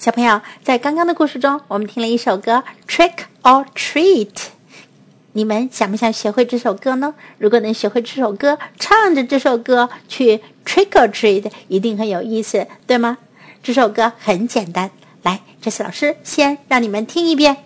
小朋友，在刚刚的故事中，我们听了一首歌《Trick or Treat》。你们想不想学会这首歌呢？如果能学会这首歌，唱着这首歌去 Trick or Treat，一定很有意思，对吗？这首歌很简单，来，这次老师先让你们听一遍。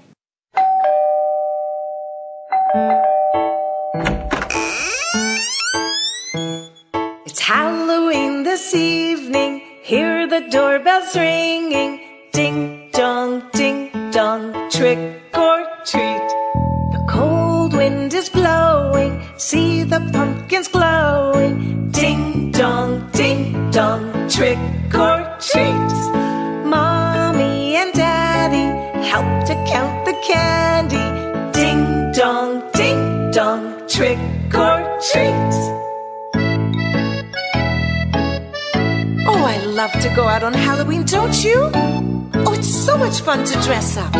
It's Halloween this evening, hear the doorbells ringing. Ding dong, ding dong, trick or treat. The cold wind is blowing, see the pumpkins glowing. Ding dong, ding dong, trick or treat. Mommy and daddy help to count the candy. Ding dong, ding dong, trick or treat. Oh, I love to go out on Halloween, don't you? Oh, it's so much fun to dress up.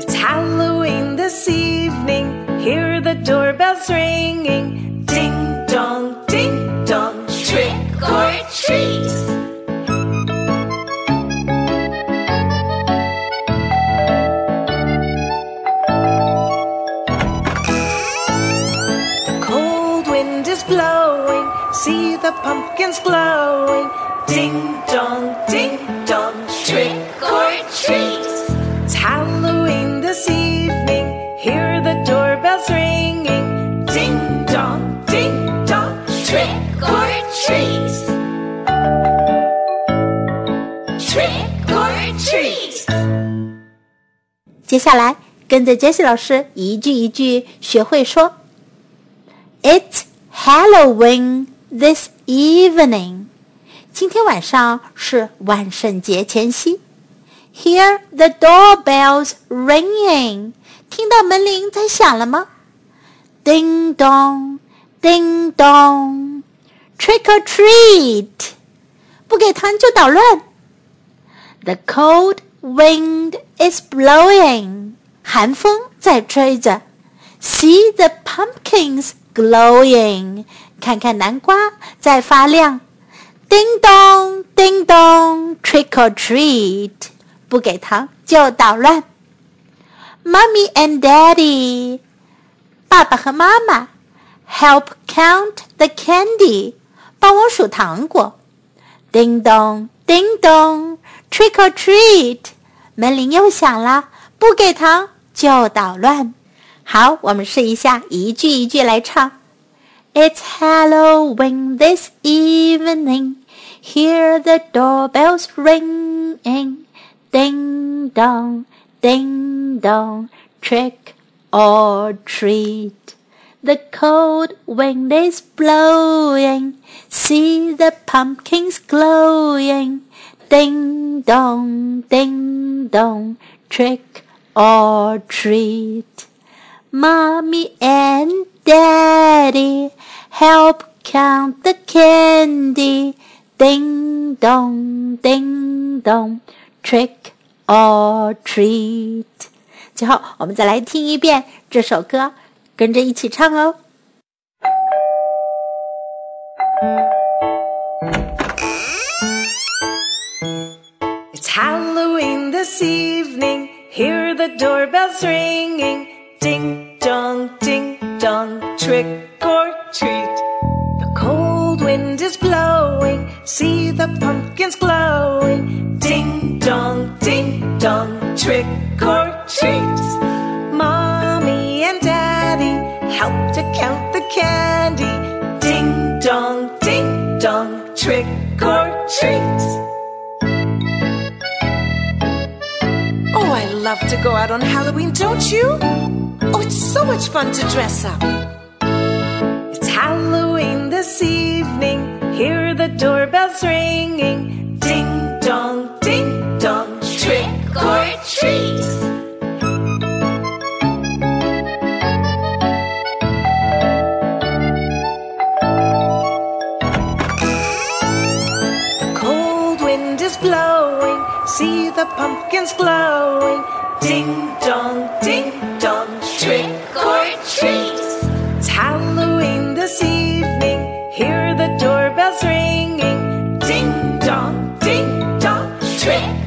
It's Halloween this evening. Hear the doorbells ringing. Ding dong, ding dong, trick or treat. The cold wind is blowing. See the pumpkins glowing. Ding ding treat. 接下来跟着 Jessie 老师一句一句学会说。It's Halloween this evening。今天晚上是万圣节前夕。Hear the doorbells ringing。听到门铃在响了吗？Ding dong, ding dong. Trick or treat。不给糖就捣乱。The cold wind is blowing. 寒风在吹着。See the pumpkins glowing. 看看南瓜在发亮。Ding dong, ding dong, trick or treat. 不给糖就捣乱。Mommy and Daddy，爸爸和妈妈，help count the candy，帮我数糖果。Ding dong, ding dong, trick or treat，门铃又响了，不给糖就捣乱。好，我们试一下，一句一句来唱。It's Halloween this evening. Hear the doorbells ringing. Ding dong, ding dong, trick or treat. The cold wind is blowing. See the pumpkins glowing. Ding dong, ding dong, trick or treat. Mommy and Daddy help count the candy. Ding dong, ding dong, trick or treat. 最后，我们再来听一遍这首歌，跟着一起唱哦。 Doorbells ringing. Ding dong, ding dong, trick or treat. The cold wind is blowing. See the pumpkins glowing. Ding dong, ding dong, trick or treat. Mommy and Daddy help to count the candy. Ding dong, ding dong, trick or treat. Love to go out on Halloween, don't you? Oh, it's so much fun to dress up. It's Halloween this evening. Hear the doorbells ringing. See the pumpkins glowing. Ding dong, ding dong, trick or treat. It's Halloween this evening. Hear the doorbells ringing. Ding dong, ding dong, trick